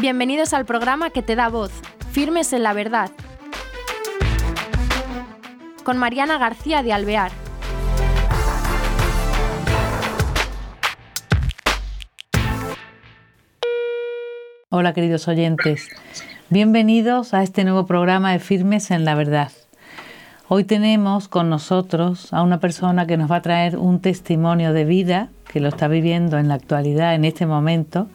Bienvenidos al programa que te da voz, Firmes en la Verdad, con Mariana García de Alvear. Hola queridos oyentes, bienvenidos a este nuevo programa de Firmes en la Verdad. Hoy tenemos con nosotros a una persona que nos va a traer un testimonio de vida, que lo está viviendo en la actualidad, en este momento,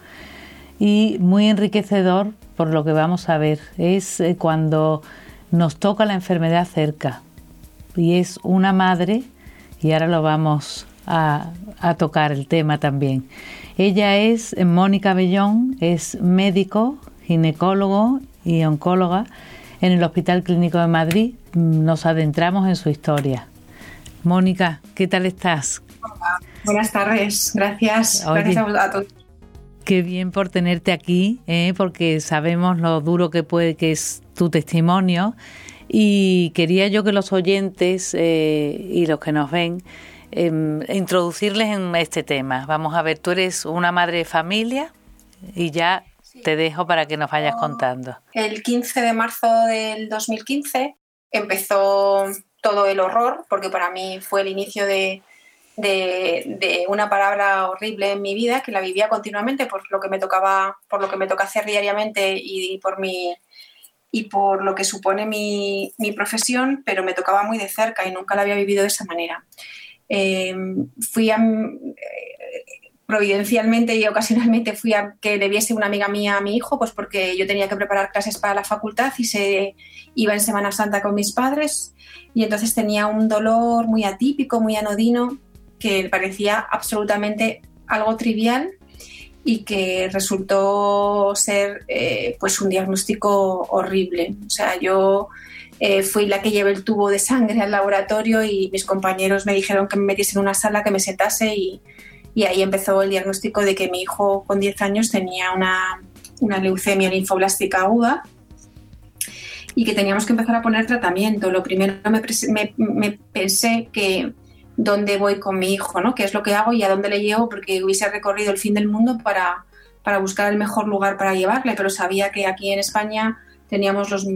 y muy enriquecedor por lo que vamos a ver. Es eh, cuando nos toca la enfermedad cerca. Y es una madre, y ahora lo vamos a, a tocar el tema también. Ella es Mónica Bellón, es médico, ginecólogo y oncóloga en el Hospital Clínico de Madrid. Nos adentramos en su historia. Mónica, ¿qué tal estás? Hola, buenas tardes, gracias. gracias a todos. Qué bien por tenerte aquí, ¿eh? porque sabemos lo duro que puede que es tu testimonio y quería yo que los oyentes eh, y los que nos ven Em, introducirles en este tema. Vamos a ver, tú eres una madre de familia y ya te dejo para que nos vayas contando. El 15 de marzo del 2015 empezó todo el horror, porque para mí fue el inicio de, de, una palabra horrible en mi vida, que la vivía continuamente por lo que me tocaba, por lo que me toca hacer diariamente y, por mi y por lo que supone mi, profesión, pero me tocaba muy de cerca y nunca la había vivido de esa manera. Em, fui a, eh, providencialmente y ocasionalmente fui a que le viese una amiga mía a mi hijo, pues porque yo tenía que preparar clases para la facultad y se iba en Semana Santa con mis padres y entonces tenía un dolor muy atípico, muy anodino, que parecía absolutamente algo trivial y que resultó ser eh, pues un diagnóstico horrible. O sea, yo eh, fui la que llevé el tubo de sangre al laboratorio y mis compañeros me dijeron que me metiese en una sala, que me sentase y, ahí empezó el diagnóstico de que mi hijo con 10 años tenía una, leucemia linfoblástica aguda y que teníamos que empezar a poner tratamiento. Lo primero me, me, pensé que dónde voy con mi hijo, ¿no? qué es lo que hago y a dónde le llevo, porque hubiese recorrido el fin del mundo para, para buscar el mejor lugar para llevarle, pero sabía que aquí en España teníamos los,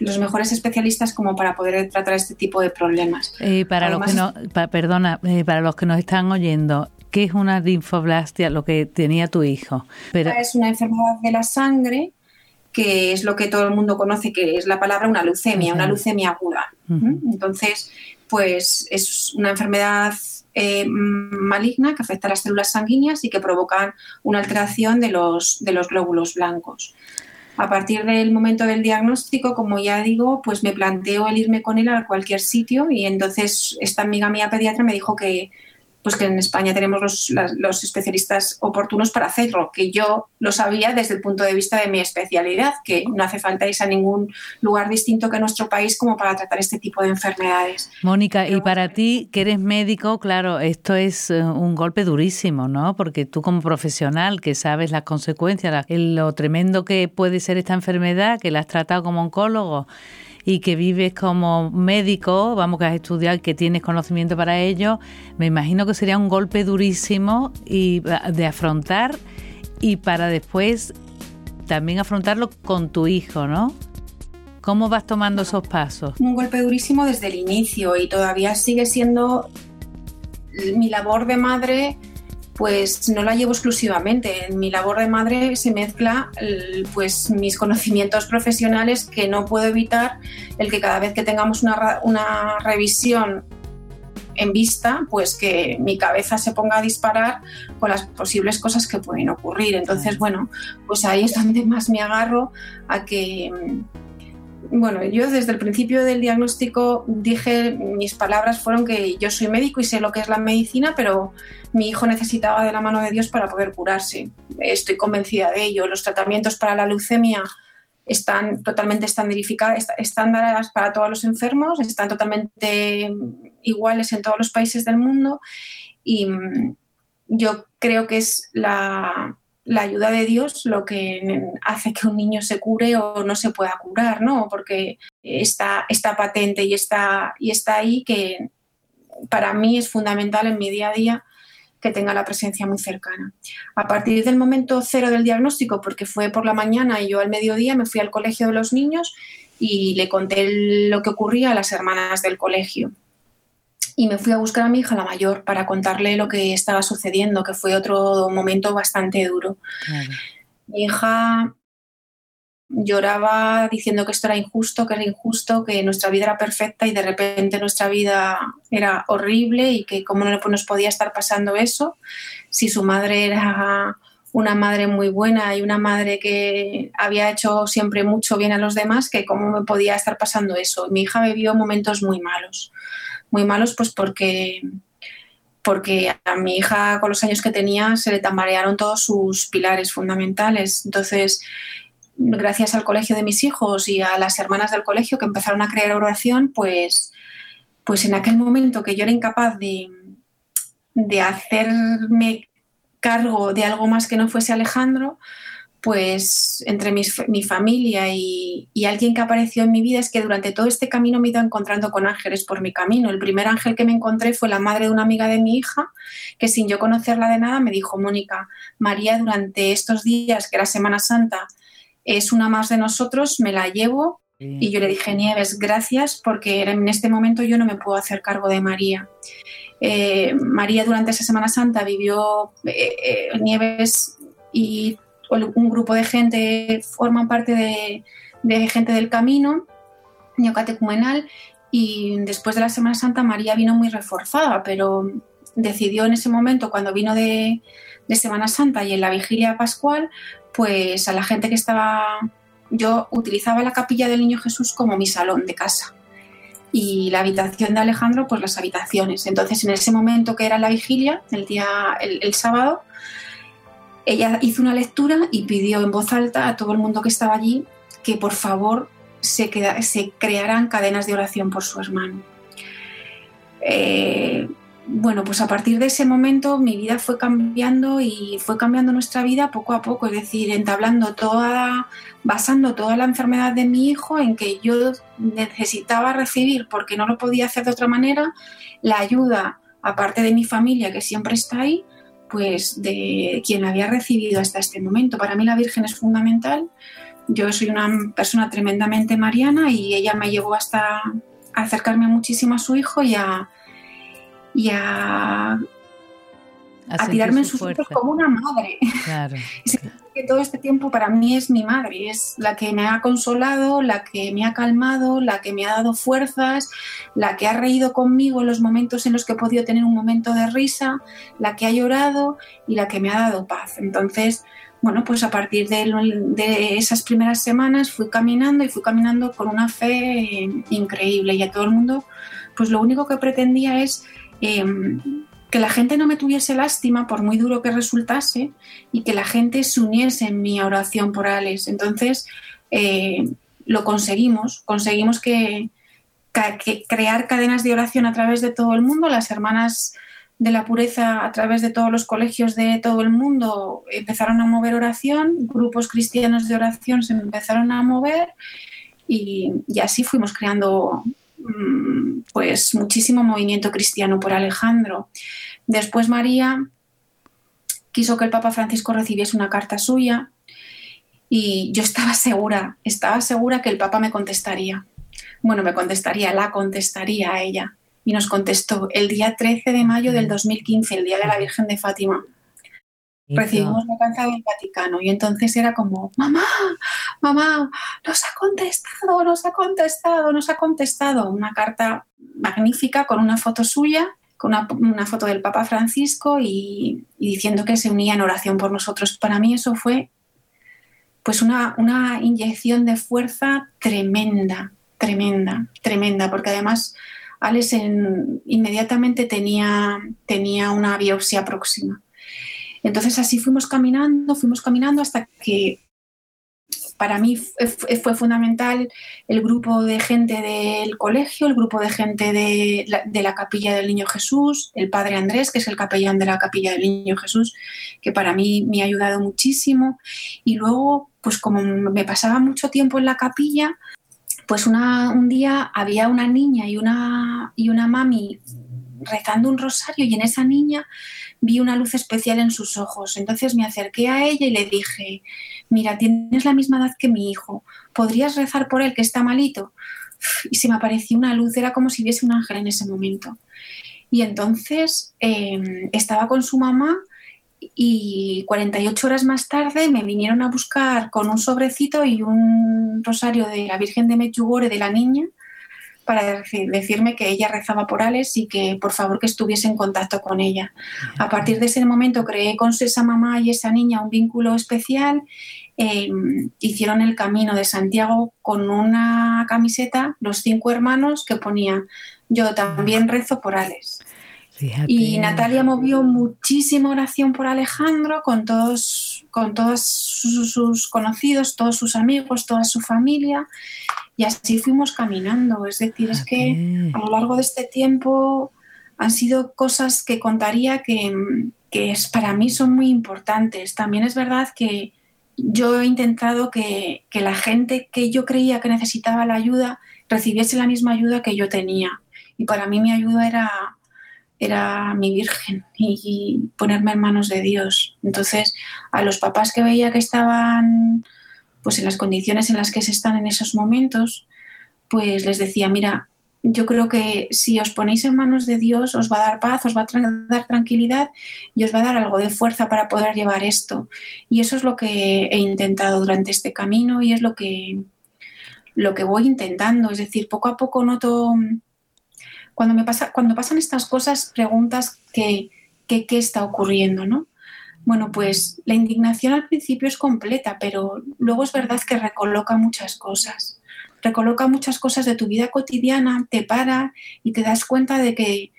los mejores especialistas como para poder tratar este tipo de problemas. Eh, para los que no, perdona, eh, para los que nos están oyendo, ¿qué es una linfoblastia, lo que tenía tu hijo? Pero... Es una enfermedad de la sangre que es lo que todo el mundo conoce, que es la palabra una leucemia, una leucemia aguda. Entonces, pues es una enfermedad eh, maligna que afecta a las células sanguíneas y que provocan una alteración de los, de los glóbulos blancos. A partir del momento del diagnóstico, como ya digo, pues me planteo el irme con él a cualquier sitio y entonces esta amiga mía pediatra me dijo que, pues que en España tenemos los, especialistas oportunos para hacerlo, que yo lo sabía desde el punto de vista de mi especialidad, que no hace falta irse a ningún lugar distinto que nuestro país como para tratar este tipo de enfermedades. Mónica, y para ti, que eres médico, claro, esto es eh, un golpe durísimo, ¿no? Porque tú como profesional que sabes las consecuencias, lo tremendo que puede ser esta enfermedad, que la has tratado como oncólogo, y que vives como médico, vamos que has estudiado, que tienes conocimiento para ello, me imagino que sería un golpe durísimo y de afrontar y para después también afrontarlo con tu hijo, ¿no? ¿Cómo vas tomando esos pasos? Un golpe durísimo desde el inicio y todavía sigue siendo mi labor de madre pues no la llevo exclusivamente. En mi labor de madre se mezcla pues mis conocimientos profesionales que no puedo evitar el que cada vez que tengamos una, una revisión en vista, pues que mi cabeza se ponga a disparar con las posibles cosas que pueden ocurrir. Entonces, bueno, pues ahí es donde más me agarro a que bueno, yo desde el principio del diagnóstico dije, mis palabras fueron que yo soy médico y sé lo que es la medicina, pero mi hijo necesitaba de la mano de Dios para poder curarse. Estoy convencida de ello. Los tratamientos para la leucemia están totalmente estándares para todos los enfermos, están totalmente iguales en todos los países del mundo y mm, yo creo que es la, la ayuda de Dios lo que hace que un niño se cure o no se pueda curar, ¿no? Porque está, está patente y está, y está ahí que para mí es fundamental en mi día a día que tenga la presencia muy cercana. A partir del momento cero del diagnóstico, porque fue por la mañana y yo al mediodía me fui al colegio de los niños y le conté lo que ocurría a las hermanas del colegio. Y me fui a buscar a mi hija, la mayor, para contarle lo que estaba sucediendo, que fue otro momento bastante duro. Mi hija lloraba diciendo que esto era injusto, que era injusto, que nuestra vida era perfecta y de repente nuestra vida era horrible y que cómo no nos podía estar pasando eso si su madre era una madre muy buena y una madre que había hecho siempre mucho bien a los demás, que cómo me podía estar pasando eso. Mi hija vivió momentos muy malos, muy malos pues porque porque a mi hija con los años que tenía se le tambalearon todos sus pilares fundamentales. Entonces, gracias al colegio de mis hijos y a las hermanas del colegio que empezaron a crear oración, pues, pues en aquel momento que yo era incapaz de, de hacerme cargo de algo más que no fuese Alejandro, pues entre mi familia y, y, alguien que apareció en mi vida es que durante todo este camino me he ido encontrando con ángeles por mi camino. El primer ángel que me encontré fue la madre de una amiga de mi hija, que sin yo conocerla de nada me dijo, Mónica, María durante estos días, que era Semana Santa, es una más de nosotros, me la llevo. Y yo le dije, Nieves, gracias, porque en este momento yo no me puedo hacer cargo de María. Eh, María durante esa Semana Santa vivió eh, eh, Nieves y un grupo de gente forman parte de, gente del camino neocatecumenal y después de la Semana Santa María vino muy reforzada, pero decidió en ese momento, cuando vino de, de Semana Santa y en la vigilia pascual, pues a la gente que estaba, yo utilizaba la capilla del Niño Jesús como mi salón de casa y la habitación de Alejandro, pues las habitaciones. Entonces, en ese momento que era la vigilia, el día, el, sábado, ella hizo una lectura y pidió en voz alta a todo el mundo que estaba allí que por favor se, crearan cadenas de oración por su hermano. Eh, bueno, pues a partir de ese momento mi vida fue cambiando y fue cambiando nuestra vida poco a poco, es decir, entablando toda, basando toda la enfermedad de mi hijo en que yo necesitaba recibir, porque no lo podía hacer de otra manera, la ayuda, aparte de mi familia que siempre está ahí, pues de quien había recibido hasta este momento. Para mí la Virgen es fundamental. Yo soy una persona tremendamente mariana y ella me llevó hasta acercarme muchísimo a su hijo y a y a, tirarme en sus brazos como una madre. Claro. que todo este tiempo para mí es mi madre, es la que me ha consolado, la que me ha calmado, la que me ha dado fuerzas, la que ha reído conmigo en los momentos en los que he podido tener un momento de risa, la que ha llorado y la que me ha dado paz. Entonces, bueno, pues a partir de, de, esas primeras semanas fui caminando y fui caminando con una fe increíble y a todo el mundo, pues lo único que pretendía es Em, que la gente no me tuviese lástima, por muy duro que resultase, y que la gente se uniese en mi oración por Alex. Entonces, eh, lo conseguimos, conseguimos que, crear cadenas de oración a través de todo el mundo, las hermanas de la pureza a través de todos los colegios de todo el mundo empezaron a mover oración, grupos cristianos de oración se empezaron a mover. Y, así fuimos creando pues muchísimo movimiento cristiano por Alejandro. Después María quiso que el Papa Francisco recibiese una carta suya y yo estaba segura, estaba segura que el Papa me contestaría. Bueno, me contestaría, la contestaría a ella. Y nos contestó el día 13 de mayo del 2015, el día de la Virgen de Fátima recibimos la carta del Vaticano y entonces era como, mamá, mamá, nos ha contestado, nos ha contestado, nos ha contestado. Una carta magnífica con una foto suya, con una, foto del Papa Francisco y, diciendo que se unía en oración por nosotros. Para mí eso fue pues una, una inyección de fuerza tremenda, tremenda, tremenda, porque además Alex inmediatamente tenía, tenía una biopsia próxima. Entonces así fuimos caminando, fuimos caminando hasta que para mí fue fundamental el grupo de gente del colegio, el grupo de gente de la, capilla del Niño Jesús, el padre Andrés, que es el capellán de la capilla del Niño Jesús, que para mí me ha ayudado muchísimo. Y luego, pues como me pasaba mucho tiempo en la capilla, pues un día había una niña y una, y una mami rezando un rosario y en esa niña vi una luz especial en sus ojos. Entonces me acerqué a ella y le dije, mira, tienes la misma edad que mi hijo, ¿podrías rezar por él que está malito? Y se me apareció una luz, era como si viese un ángel en ese momento. Y entonces em, estaba con su mamá y 48 horas más tarde me vinieron a buscar con un sobrecito y un rosario de la Virgen de Mechugore de la niña para decirme que ella rezaba por Alex y que por favor que estuviese en contacto con ella. A partir de ese momento creé con esa mamá y esa niña un vínculo especial. Em, hicieron el camino de Santiago con una camiseta, los cinco hermanos, que ponía yo también rezo por Alex. Y Natalia movió muchísima oración por Alejandro con todos, con todos sus, conocidos, todos sus amigos, toda su familia. Y así fuimos caminando. Es decir, es que a lo largo de este tiempo han sido cosas que contaría que, que es, para mí son muy importantes. También es verdad que yo he intentado que, que la gente que yo creía que necesitaba la ayuda recibiese la misma ayuda que yo tenía. Y para mí mi ayuda era era mi virgen y, ponerme en manos de Dios. Entonces, a los papás que veía que estaban pues en las condiciones en las que se están en esos momentos, pues les decía, mira, yo creo que si os ponéis en manos de Dios os va a dar paz, os va a dar tranquilidad y os va a dar algo de fuerza para poder llevar esto. Y eso es lo que he intentado durante este camino y es lo que, lo que voy intentando. Es decir, poco a poco noto cuando, me pasa, cuando pasan estas cosas, preguntas qué está ocurriendo, ¿no? Bueno, pues la indignación al principio es completa, pero luego es verdad que recoloca muchas cosas. Recoloca muchas cosas de tu vida cotidiana, te para y te das cuenta de que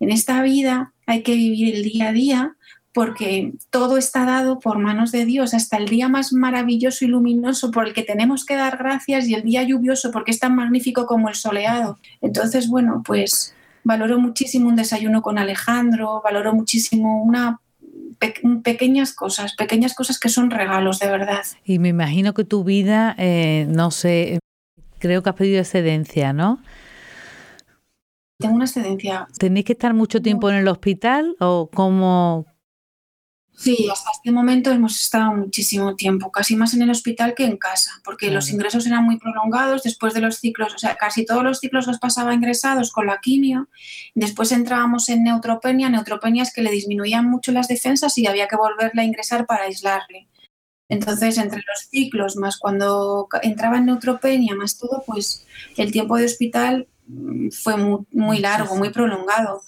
en esta vida hay que vivir el día a día porque todo está dado por manos de Dios, hasta el día más maravilloso y luminoso por el que tenemos que dar gracias y el día lluvioso porque es tan magnífico como el soleado. Entonces, bueno, pues valoro muchísimo un desayuno con Alejandro, valoro muchísimo una pequeñas cosas, pequeñas cosas que son regalos de verdad. Y me imagino que tu vida, eh, no sé, creo que has pedido excedencia, ¿no? Tengo una excedencia. ¿Tenéis que estar mucho tiempo en el hospital o cómo, Sí, hasta este momento hemos estado muchísimo tiempo, casi más en el hospital que en casa, porque los ingresos eran muy prolongados después de los ciclos, o sea, casi todos los ciclos los pasaba ingresados con la quimio, después entrábamos en neutropenia, neutropenias que le disminuían mucho las defensas y había que volverle a ingresar para aislarle. Entonces, entre los ciclos, más cuando entraba en neutropenia, más todo, pues el tiempo de hospital mm, fue muy, muy largo, muy prolongado.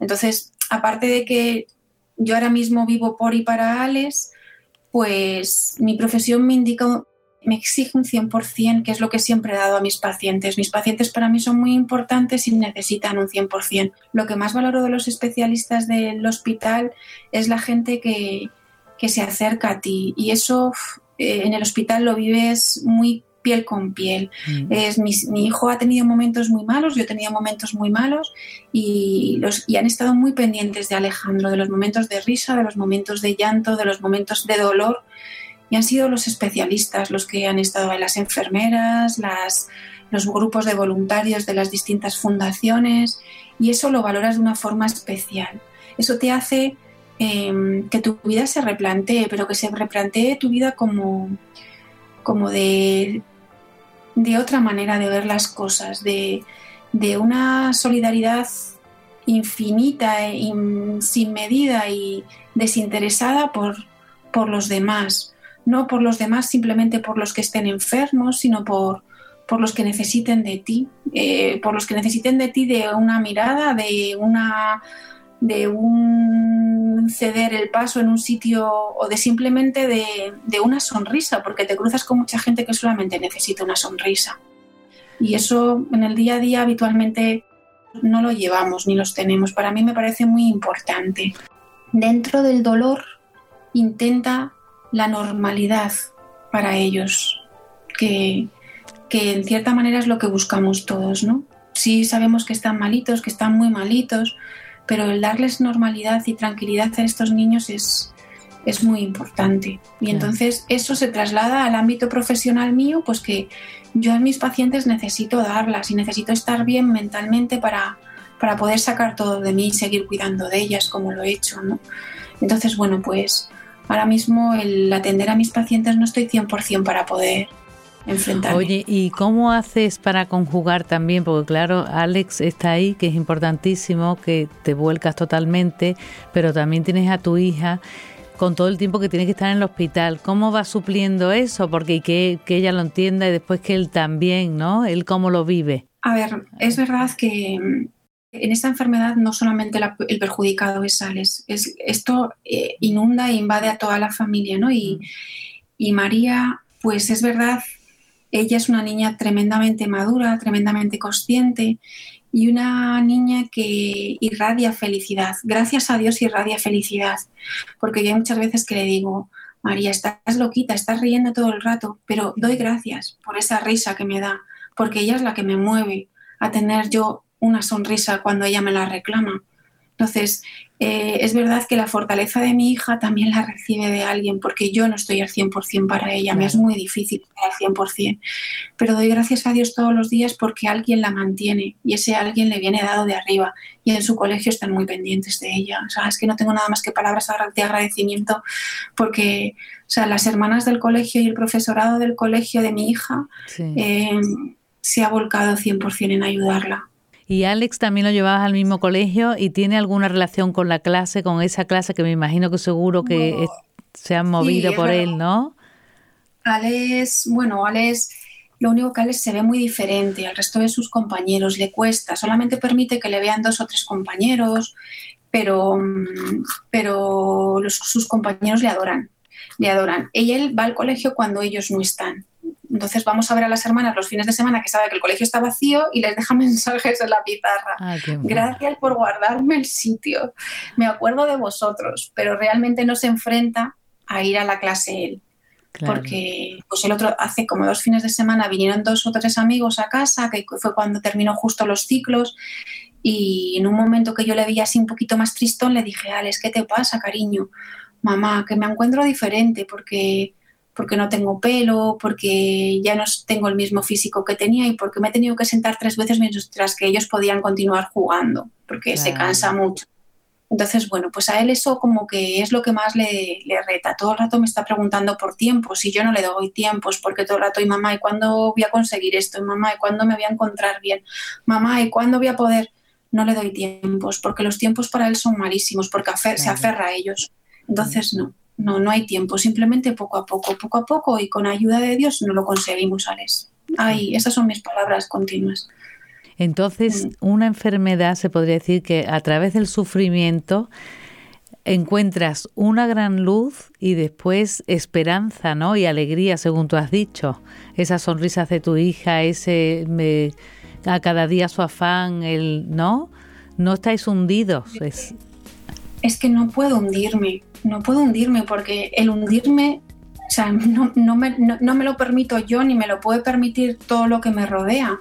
Entonces, aparte de que yo ahora mismo vivo por y para Alex, pues mi profesión me indica, me exige un 100%, que es lo que siempre he dado a mis pacientes. Mis pacientes para mí son muy importantes y necesitan un 100%. Lo que más valoro de los especialistas del hospital es la gente que, que se acerca a ti y eso eh, en el hospital lo vives muy piel con piel. Mm. Es, mi, hijo ha tenido momentos muy malos, yo he tenido momentos muy malos y, los, y han estado muy pendientes de Alejandro, de los momentos de risa, de los momentos de llanto, de los momentos de dolor. Y han sido los especialistas los que han estado, las enfermeras, las, los grupos de voluntarios de las distintas fundaciones y eso lo valoras de una forma especial. Eso te hace em, que tu vida se replantee, pero que se replantee tu vida como, como de de otra manera de ver las cosas, de, una solidaridad infinita, e sin medida y desinteresada por, por los demás. No por los demás simplemente por los que estén enfermos, sino por, por los que necesiten de ti, eh, por los que necesiten de ti de una mirada, de una de un ceder el paso en un sitio o de simplemente de, una sonrisa, porque te cruzas con mucha gente que solamente necesita una sonrisa. Y eso en el día a día habitualmente no lo llevamos ni los tenemos. Para mí me parece muy importante. Dentro del dolor intenta la normalidad para ellos, que, que en cierta manera es lo que buscamos todos, ¿no? Sí sabemos que están malitos, que están muy malitos, pero el darles normalidad y tranquilidad a estos niños es, es muy importante. Y entonces eso se traslada al ámbito profesional mío, pues que yo a mis pacientes necesito darlas y necesito estar bien mentalmente para, para poder sacar todo de mí y seguir cuidando de ellas como lo he hecho, ¿no? Entonces, bueno, pues ahora mismo el atender a mis pacientes no estoy 100% para poder enfrentarme. Oye, ¿y cómo haces para conjugar también? Porque claro, Alex está ahí, que es importantísimo, que te vuelcas totalmente, pero también tienes a tu hija con todo el tiempo que tiene que estar en el hospital. ¿Cómo va supliendo eso? Porque que, que ella lo entienda y después que él también, ¿no? Él cómo lo vive. A ver, es verdad que mm, en esta enfermedad no solamente el perjudicado es Alex, es, esto eh, inunda e invade a toda la familia, ¿no? Y, mm. y María, pues es verdad, ella es una niña tremendamente madura, tremendamente consciente y una niña que irradia felicidad. Gracias a Dios irradia felicidad, porque yo hay muchas veces que le digo, María, estás loquita, estás riendo todo el rato, pero doy gracias por esa risa que me da, porque ella es la que me mueve a tener yo una sonrisa cuando ella me la reclama. Entonces, eh, es verdad que la fortaleza de mi hija también la recibe de alguien, porque yo no estoy al 100% para ella, me es muy difícil estar al 100%, pero doy gracias a Dios todos los días porque alguien la mantiene y ese alguien le viene dado de arriba y en su colegio están muy pendientes de ella. O sea, es que no tengo nada más que palabras de agradecimiento porque o sea, las hermanas del colegio y el profesorado del colegio de mi hija eh, se ha volcado 100% en ayudarla. Y Alex también lo llevabas al mismo colegio y tiene alguna relación con la clase, con esa clase que me imagino que seguro que se han movido por él, ¿no? Alex, bueno, Alex, lo único que Alex se ve muy diferente al resto de sus compañeros, le cuesta, solamente permite que le vean dos o tres compañeros, pero, pero sus compañeros le adoran, le adoran. Y él va al colegio cuando ellos no están. Entonces vamos a ver a las hermanas los fines de semana que sabe que el colegio está vacío y les deja mensajes en la pizarra. Gracias por guardarme el sitio. Me acuerdo de vosotros, pero realmente no se enfrenta a ir a la clase él. Porque pues el otro hace como dos fines de semana vinieron dos o tres amigos a casa, que fue cuando terminó justo los ciclos, y en un momento que yo le veía así un poquito más tristón, le dije, Alex, ¿qué te pasa, cariño? Mamá, que me encuentro diferente porque porque no tengo pelo, porque ya no tengo el mismo físico que tenía y porque me he tenido que sentar tres veces mientras que ellos podían continuar jugando, porque se cansa mucho. Entonces, bueno, pues a él eso como que es lo que más le, le, reta. Todo el rato me está preguntando por tiempos y yo no le doy tiempos porque todo el rato, y mamá, ¿y cuándo voy a conseguir esto? Y mamá, ¿y cuándo me voy a encontrar bien? Mamá, ¿y cuándo voy a poder? No le doy tiempos porque los tiempos para él son malísimos, porque se aferra a ellos. Entonces, no. No, no hay tiempo, simplemente poco a poco, poco a poco y con ayuda de Dios no lo conseguimos, Alex. Ay, esas son mis palabras continuas. Entonces, mm. una enfermedad se podría decir que a través del sufrimiento encuentras una gran luz y después esperanza, ¿no? Y alegría, según tú has dicho. Esas sonrisas de tu hija, ese a cada día su afán, el, ¿no? No estáis hundidos. Es, es que no puedo hundirme no puedo hundirme porque el hundirme, o sea, no, no, me, no, me lo permito yo ni me lo puede permitir todo lo que me rodea.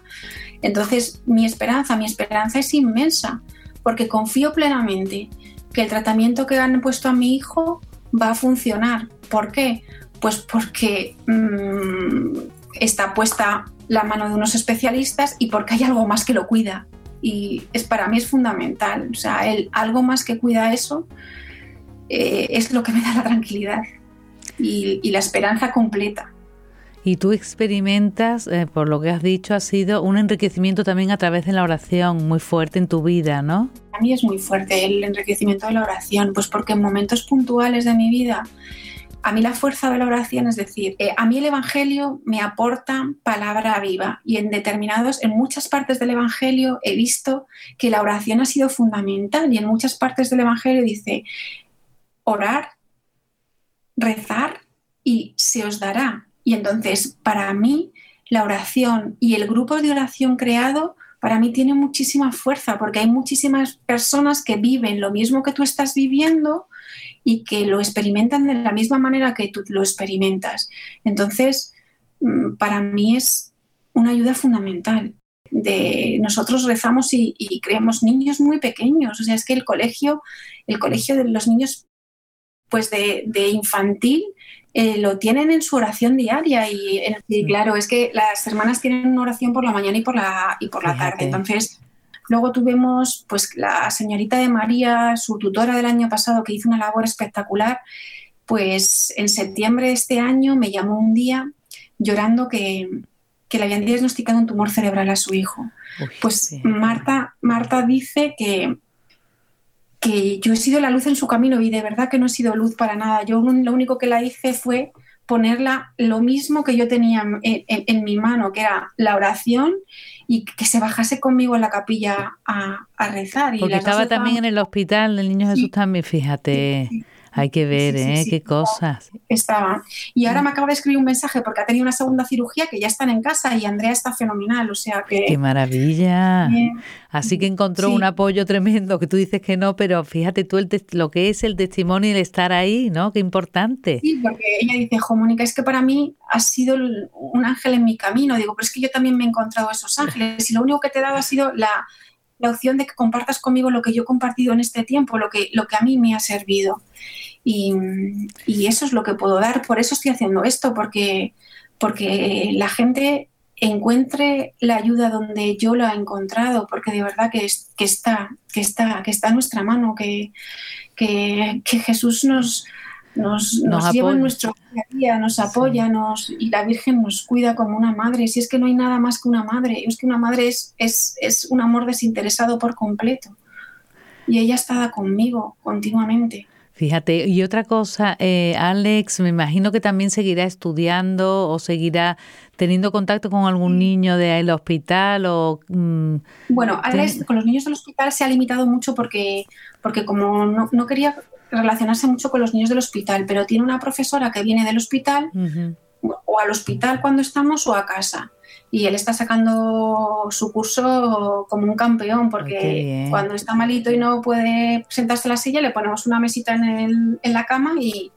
Entonces, mi esperanza, mi esperanza es inmensa porque confío plenamente que el tratamiento que han puesto a mi hijo va a funcionar. ¿Por qué? Pues porque mm, está puesta la mano de unos especialistas y porque hay algo más que lo cuida. Y es para mí es fundamental. O sea, el algo más que cuida eso eh, es lo que me da la tranquilidad y, la esperanza completa. Y tú experimentas, eh, por lo que has dicho, ha sido un enriquecimiento también a través de la oración muy fuerte en tu vida, ¿no? A mí es muy fuerte el enriquecimiento de la oración, pues porque en momentos puntuales de mi vida, a mí la fuerza de la oración, es decir, eh, a mí el Evangelio me aporta palabra viva y en determinados, en muchas partes del Evangelio he visto que la oración ha sido fundamental y en muchas partes del Evangelio dice, orar, rezar y se os dará. Y entonces, para mí, la oración y el grupo de oración creado, para mí tiene muchísima fuerza, porque hay muchísimas personas que viven lo mismo que tú estás viviendo y que lo experimentan de la misma manera que tú lo experimentas. Entonces, mm, para mí es una ayuda fundamental. De nosotros rezamos y, y, creemos niños muy pequeños. O sea, es que el colegio, el colegio de los niños pues de, infantil eh, lo tienen en su oración diaria y, claro, es que las hermanas tienen una oración por la mañana y por la, y por la tarde. Entonces, Luego tuvimos pues la señorita de María, su tutora del año pasado, que hizo una labor espectacular. Pues en septiembre de este año me llamó un día llorando que, que le habían diagnosticado un tumor cerebral a su hijo. pues Marta, Marta dice que, que yo he sido la luz en su camino y de verdad que no he sido luz para nada. Yo lo único que la hice fue ponerla lo mismo que yo tenía en, mi mano, que era la oración y que se bajase conmigo en la capilla a, rezar. Porque estaba también en el hospital, el niño Jesús también, fíjate. Hay que ver, ¿eh? Qué cosas. Estaban. Y ahora mm. me acaba de escribir un mensaje porque ha tenido una segunda cirugía que ya están en casa y Andrea está fenomenal. O sea que. ¡Qué maravilla! Así que encontró un apoyo tremendo, que tú dices que no, pero fíjate tú el lo que es el testimonio y el estar ahí, ¿no? Qué importante. Sí, porque ella dice, Jo, Mónica, es que para mí ha sido un ángel en mi camino. Digo, pero es que yo también me he encontrado esos ángeles y lo único que te he dado ha sido la, la opción de que compartas conmigo lo que yo he compartido en este tiempo, lo que, lo que a mí me ha servido. Y, eso es lo que puedo dar. Por eso estoy haciendo esto, porque, porque la gente encuentre la ayuda donde yo la he encontrado, porque de verdad que, que, está, que, está, que está en nuestra mano, que, que, que Jesús nos, nos, nos, lleva en nuestro día a día, nos apoya nos, y la Virgen nos cuida como una madre. Si es que no hay nada más que una madre, es que una madre es, es, es un amor desinteresado por completo. Y ella está conmigo continuamente. Fíjate, y otra cosa, eh, Alex, me imagino que también seguirá estudiando o seguirá teniendo contacto con algún niño del hospital o... Mm, bueno, Alex con los niños del hospital se ha limitado mucho porque, porque como no, no quería relacionarse mucho con los niños del hospital, pero tiene una profesora que viene del hospital o al hospital cuando estamos o a casa. Y él está sacando su curso como un campeón, porque cuando está malito y no puede sentarse en la silla, le ponemos una mesita en, en la cama y,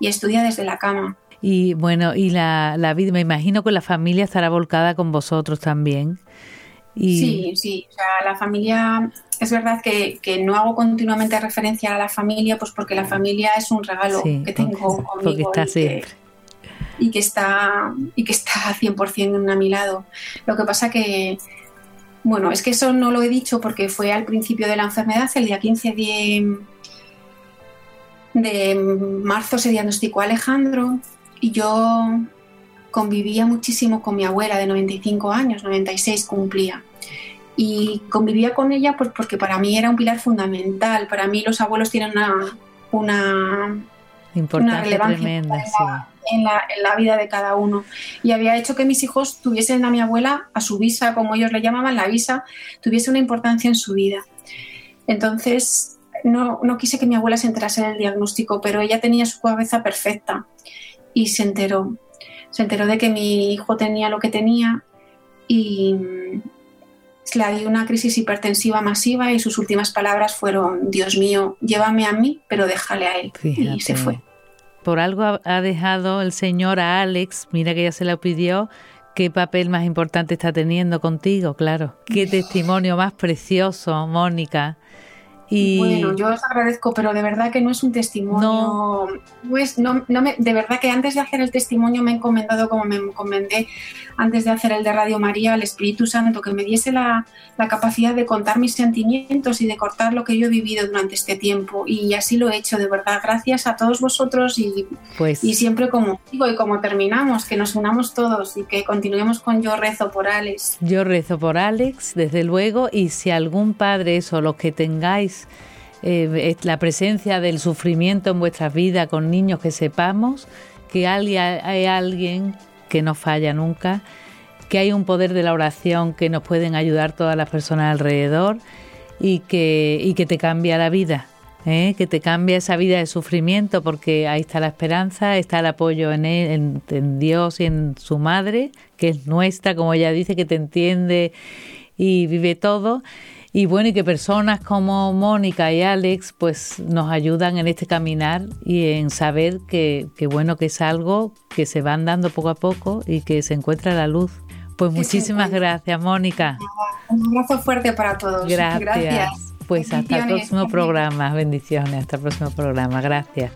y, estudia desde la cama. Y bueno, y la, la vida, me imagino que la familia estará volcada con vosotros también. Sí, sí, o sea, la familia, es verdad que, no hago continuamente referencia a la familia, pues porque la familia es un regalo que tengo conmigo. y, que, está y que está 100% a mi lado. Lo que pasa que, bueno, es que eso no lo he dicho porque fue al principio de la enfermedad, el día 15 de, de marzo se diagnosticó Alejandro y yo convivía muchísimo con mi abuela de 95 años, 96 cumplía. Y convivía con ella pues porque para mí era un pilar fundamental. Para mí los abuelos tienen una, una, Importancia tremenda, en, la, en, la, vida de cada uno. Y había hecho que mis hijos tuviesen a mi abuela, a su visa, como ellos le llamaban, la visa, tuviese una importancia en su vida. Entonces, no, no quise que mi abuela se enterase del diagnóstico, pero ella tenía su cabeza perfecta y se enteró se enteró de que mi hijo tenía lo que tenía y le dio una crisis hipertensiva masiva y sus últimas palabras fueron, Dios mío, llévame a mí, pero déjale a él. Y se fue. Por algo ha dejado el Señor a Alex, mira que ya se lo pidió, qué papel más importante está teniendo contigo, claro. Qué testimonio más precioso, Mónica. Bueno, yo os agradezco, pero de verdad que no es un testimonio. No. no, me, de verdad que antes de hacer el testimonio me he encomendado, como me encomendé antes de hacer el de Radio María, al Espíritu Santo, que me diese la, capacidad de contar mis sentimientos y de cortar lo que yo he vivido durante este tiempo. Y así lo he hecho, de verdad. Gracias a todos vosotros y, pues, y siempre como digo y como terminamos, que nos unamos todos y que continuemos con Yo rezo por Alex. Yo rezo por Alex, desde luego, y si algún padre o los que tengáis eh, la presencia del sufrimiento en vuestras vidas con niños que sepamos que hay alguien que no falla nunca, que hay un poder de la oración que nos pueden ayudar todas las personas alrededor y que, y que te cambia la vida. ¿eh? que te cambia esa vida de sufrimiento porque ahí está la esperanza, está el apoyo en, él, en Dios y en su madre, que es nuestra, como ella dice, que te entiende y vive todo y bueno, y que personas como Mónica y Alex pues nos ayudan en este caminar y en saber que, bueno, que es algo que se van dando poco a poco y que se encuentra la luz. Pues muchísimas gracias, Mónica. Un abrazo fuerte para todos. Gracias. Pues hasta el próximo programa. Bendiciones. Hasta el próximo programa. Gracias.